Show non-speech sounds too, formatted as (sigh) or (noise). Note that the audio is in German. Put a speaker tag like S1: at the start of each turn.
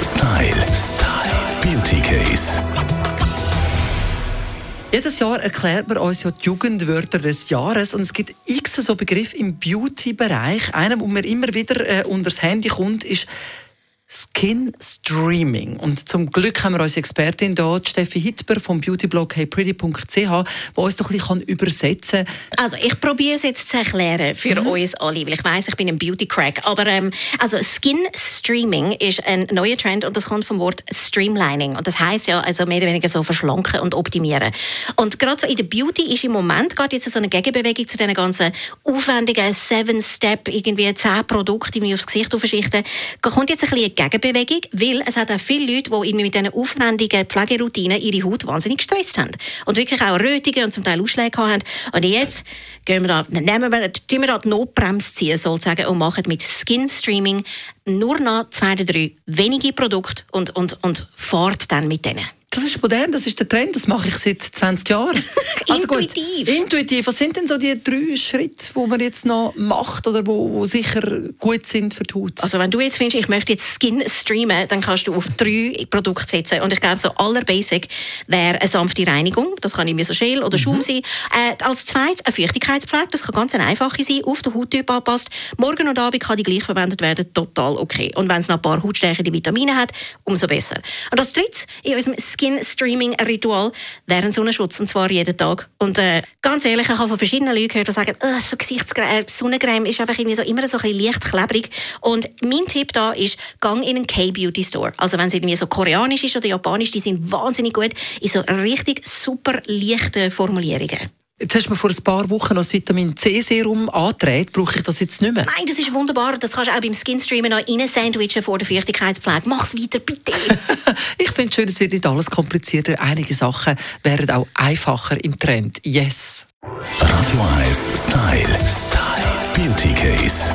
S1: Style. Style. Beauty Case.
S2: Jedes Jahr erklärt man uns ja die Jugendwörter des Jahres und es gibt x so Begriffe im Beauty-Bereich. Einer, wo mir immer wieder äh, unter das Handy kommt, ist Skin Streaming. Und zum Glück haben wir unsere Expertin hier, Steffi Hitber vom Beautyblog heypretty.ch, die uns doch ein bisschen übersetzen kann.
S3: Also ich probiere es jetzt zu erklären für mhm. uns alle, weil ich weiß, ich bin ein Beauty Crack. Aber ähm, also Skin Streaming ist ein neuer Trend und das kommt vom Wort Streamlining und das heißt ja also mehr oder weniger so verschlanken und optimieren. Und gerade so in der Beauty ist im Moment gerade jetzt so eine Gegenbewegung zu diesen ganzen aufwendigen Seven Step irgendwie zehn Produkte die aufs Gesicht aufschichten. Da kommt jetzt ein bisschen Gegenbewegung, weil es hat auch viele Leute, die mit diesen aufwendigen Pflegeroutinen ihre Haut wahnsinnig gestresst haben. Und wirklich auch Rötungen und zum Teil Ausschläge haben. Und jetzt gehen wir da, nehmen wir, tun wir da die Notbremse ziehen, sozusagen, und machen mit Skin Streaming nur noch zwei oder drei wenige Produkte und, und, und fahrt dann mit denen.
S2: Das ist modern, das ist der Trend, das mache ich seit 20 Jahren. (laughs)
S3: Also intuitiv.
S2: Gut, intuitiv. Was sind denn so die drei Schritte, die man jetzt noch macht oder wo, wo sicher gut sind für die Haut?
S3: Also wenn du jetzt findest, ich möchte jetzt Skin streamen, dann kannst du auf drei Produkte setzen. Und ich glaube, so aller Basic wäre eine sanfte Reinigung. Das kann irgendwie so Gel oder Schaum mhm. sein. Äh, als zweites eine Feuchtigkeitspflege. Das kann ganz eine einfache sein, auf den Hauttyp anpasst. Morgen und Abend kann die gleich verwendet werden, total okay. Und wenn es noch ein paar hautstärkende Vitamine hat, umso besser. Und als drittes, in unserem Skin-Streaming-Ritual wäre ein Sonnenschutz, und zwar jeden Tag. Und äh, ganz ehrlich, ich habe von verschiedenen Leuten gehört, die sagen, so Gesichtscreme, Sonnencreme ist einfach irgendwie so immer so ein bisschen leicht klebrig. Und mein Tipp da ist, gang in einen K-Beauty-Store. Also wenn es irgendwie so koreanisch ist oder japanisch, die sind wahnsinnig gut in so richtig super leichten Formulierungen.
S2: Jetzt hast du mir vor ein paar Wochen noch das Vitamin C-Serum angetragen. Brauche ich das jetzt nicht mehr?
S3: Nein, das ist wunderbar. Das kannst du auch beim Skin-Streamen noch rein sandwichen vor der Feuchtigkeitspflege. Mach's weiter, bitte. (laughs)
S2: ich finde es schön, es wird nicht alles komplizierter. Einige Sachen werden auch einfacher im Trend. Yes.
S1: Radio 1 Style. Style. Beauty Case.